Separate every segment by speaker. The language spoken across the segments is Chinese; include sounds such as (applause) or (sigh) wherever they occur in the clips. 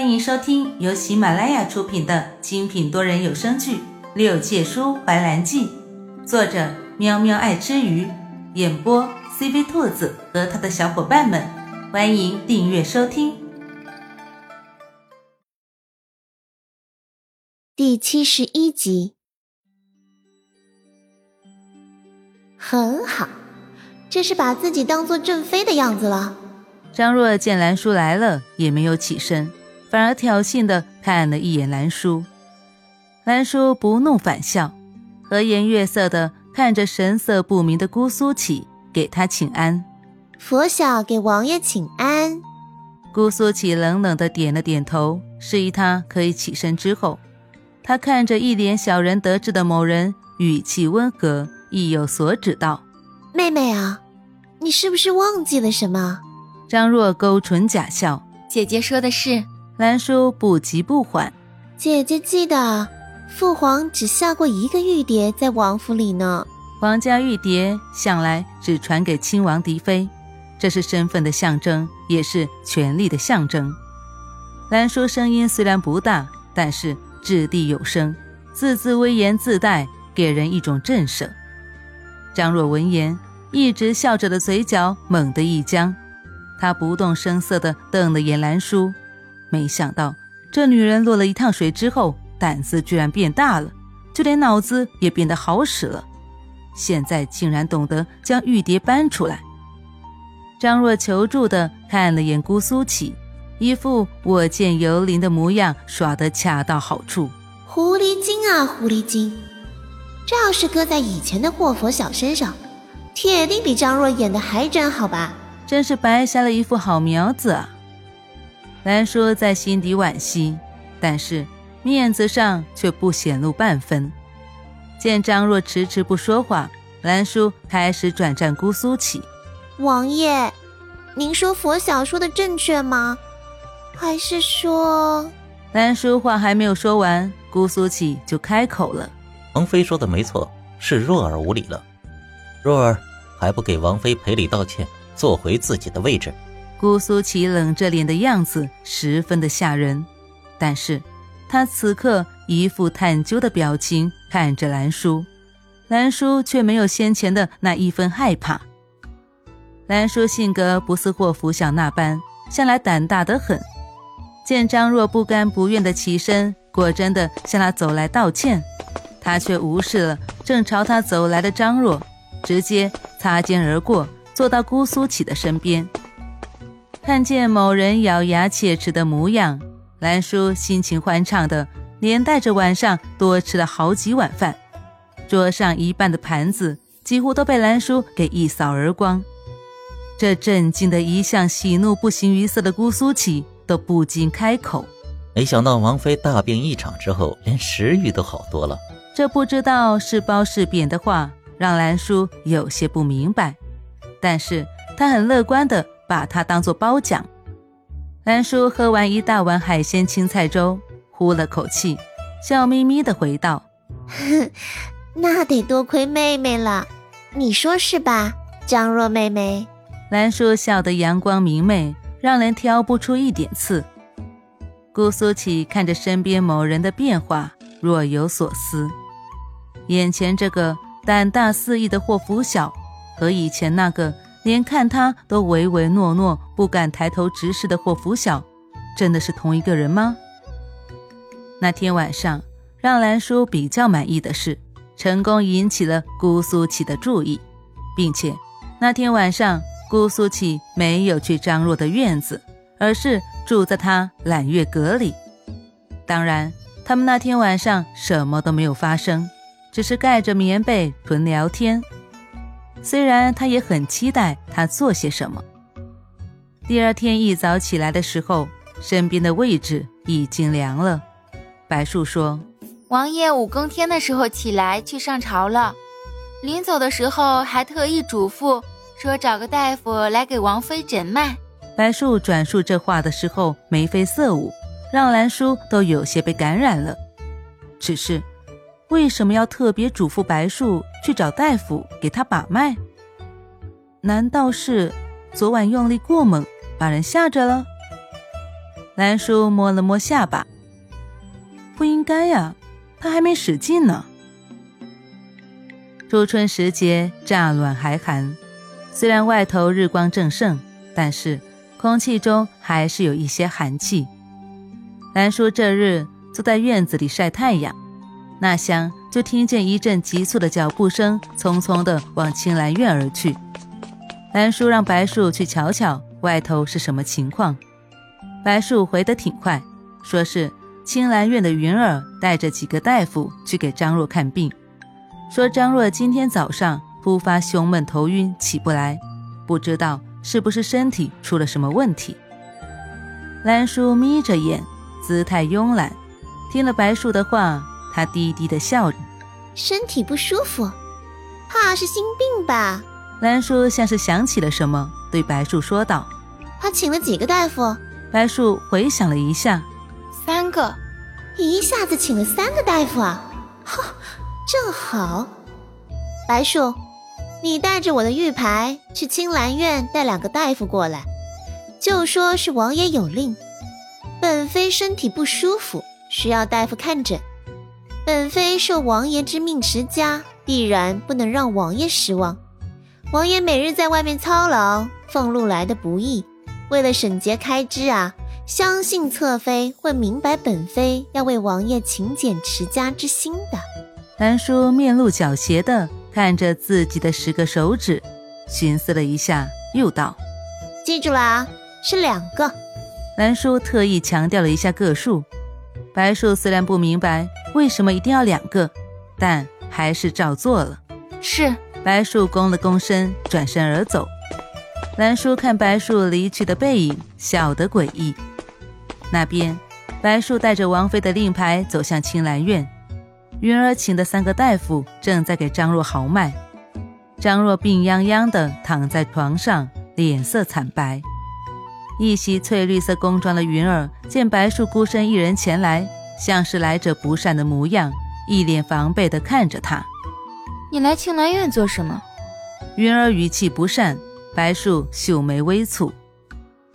Speaker 1: 欢迎收听由喜马拉雅出品的精品多人有声剧《六界书怀兰记》，作者喵喵爱吃鱼，演播 CV 兔子和他的小伙伴们。欢迎订阅收听。
Speaker 2: 第七十一集，很好，这是把自己当做正妃的样子了。
Speaker 1: 张若见兰叔来了，也没有起身。反而挑衅的看了一眼兰叔，兰叔不怒反笑，和颜悦色的看着神色不明的姑苏起，给他请安。
Speaker 2: 佛晓给王爷请安。
Speaker 1: 姑苏起冷冷的点了点头，示意他可以起身。之后，他看着一脸小人得志的某人，语气温和，意有所指道：“
Speaker 2: 妹妹啊，你是不是忘记了什么？”
Speaker 1: 张若勾唇假笑：“
Speaker 3: 姐姐说的是。”
Speaker 1: 兰叔不急不缓，
Speaker 2: 姐姐记得，父皇只下过一个玉牒在王府里呢。
Speaker 1: 皇家玉蝶向来只传给亲王嫡妃，这是身份的象征，也是权力的象征。兰叔声音虽然不大，但是掷地有声，字字威严自带，给人一种震慑。张若闻言，一直笑着的嘴角猛地一僵，他不动声色地瞪了眼兰叔。没想到这女人落了一趟水之后，胆子居然变大了，就连脑子也变得好使了。现在竟然懂得将玉蝶搬出来。张若求助的看了眼姑苏起，一副我见犹怜的模样，耍得恰到好处。
Speaker 2: 狐狸精啊，狐狸精！这要是搁在以前的霍佛小身上，铁定比张若演的还真好吧？
Speaker 1: 真是白瞎了一副好苗子啊！兰叔在心底惋惜，但是面子上却不显露半分。见张若迟迟不说话，兰叔开始转战姑苏起。
Speaker 2: 王爷，您说佛晓说的正确吗？还是说……
Speaker 1: 兰叔话还没有说完，姑苏起就开口了：“
Speaker 4: 王妃说的没错，是若儿无礼了。若儿还不给王妃赔礼道歉，坐回自己的位置。”
Speaker 1: 姑苏起冷着脸的样子十分的吓人，但是他此刻一副探究的表情看着兰叔，兰叔却没有先前的那一分害怕。兰叔性格不似霍福小那般，向来胆大得很。见张若不甘不愿的起身，果真的向他走来道歉，他却无视了正朝他走来的张若，直接擦肩而过，坐到姑苏起的身边。看见某人咬牙切齿的模样，兰叔心情欢畅的，连带着晚上多吃了好几碗饭，桌上一半的盘子几乎都被兰叔给一扫而光。这震惊的一向喜怒不形于色的姑苏起都不禁开口：“
Speaker 4: 没想到王妃大病一场之后，连食欲都好多了。”
Speaker 1: 这不知道是褒是贬的话，让兰叔有些不明白，但是他很乐观的。把他当做褒奖。兰叔喝完一大碗海鲜青菜粥，呼了口气，笑眯眯的回道：“ (laughs)
Speaker 2: 那得多亏妹妹了，你说是吧，张若妹妹？”
Speaker 1: 兰叔笑得阳光明媚，让人挑不出一点刺。姑苏起看着身边某人的变化，若有所思。眼前这个胆大肆意的霍福晓，和以前那个……连看他都唯唯诺诺、不敢抬头直视的霍福晓，真的是同一个人吗？那天晚上，让兰叔比较满意的是，成功引起了姑苏起的注意，并且那天晚上，姑苏起没有去张若的院子，而是住在他揽月阁里。当然，他们那天晚上什么都没有发生，只是盖着棉被纯聊天。虽然他也很期待他做些什么。第二天一早起来的时候，身边的位置已经凉了。白树说：“
Speaker 3: 王爷五更天的时候起来去上朝了，临走的时候还特意嘱咐说找个大夫来给王妃诊脉。”
Speaker 1: 白树转述这话的时候眉飞色舞，让兰叔都有些被感染了。只是。为什么要特别嘱咐白树去找大夫给他把脉？难道是昨晚用力过猛，把人吓着了？兰叔摸了摸下巴，不应该呀，他还没使劲呢。初春时节，乍暖还寒，虽然外头日光正盛，但是空气中还是有一些寒气。兰叔这日坐在院子里晒太阳，那厢就听见一阵急促的脚步声，匆匆地往青兰院而去。兰叔让白树去瞧瞧外头是什么情况。白树回得挺快，说是青兰院的云儿带着几个大夫去给张若看病，说张若今天早上突发胸闷头晕起不来，不知道是不是身体出了什么问题。兰叔眯着眼，姿态慵懒，听了白树的话，他低低的笑着，
Speaker 2: 身体不舒服，怕是心病吧？
Speaker 1: 兰叔像是想起了什么，对白树说道：“
Speaker 2: 他请了几个大夫？”
Speaker 1: 白树回想了一下，
Speaker 3: 三个，
Speaker 2: 一下子请了三个大夫啊！哈，正好。白树，你带着我的玉牌去青兰院带两个大夫过来，就说是王爷有令，本妃身体不舒服，需要大夫看诊。本妃受王爷之命持家，必然不能让王爷失望。王爷每日在外面操劳，俸禄来的不易。为了省节开支啊，相信侧妃会明白本妃要为王爷勤俭持家之心的。
Speaker 1: 南叔面露狡黠的看着自己的十个手指，寻思了一下，又道：“
Speaker 2: 记住了啊，是两个。”
Speaker 1: 南叔特意强调了一下个数。白树虽然不明白为什么一定要两个，但还是照做了。
Speaker 3: 是。
Speaker 1: 白树躬了躬身，转身而走。兰叔看白树离去的背影，笑得诡异。那边，白树带着王妃的令牌走向青兰院。云儿请的三个大夫正在给张若豪脉。张若病殃殃地躺在床上，脸色惨白。一袭翠绿色宫装的云儿见白树孤身一人前来，像是来者不善的模样，一脸防备地看着他：“
Speaker 3: 你来青兰院做什么？”
Speaker 1: 云儿语气不善。白树秀眉微蹙，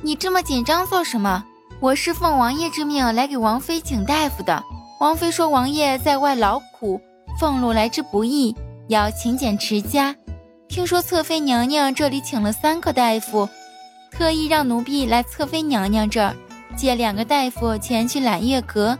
Speaker 3: 你这么紧张做什么？我是奉王爷之命来给王妃请大夫的。王妃说王爷在外劳苦，俸禄来之不易，要勤俭持家。听说侧妃娘娘这里请了三个大夫，特意让奴婢来侧妃娘娘这儿借两个大夫前去揽月阁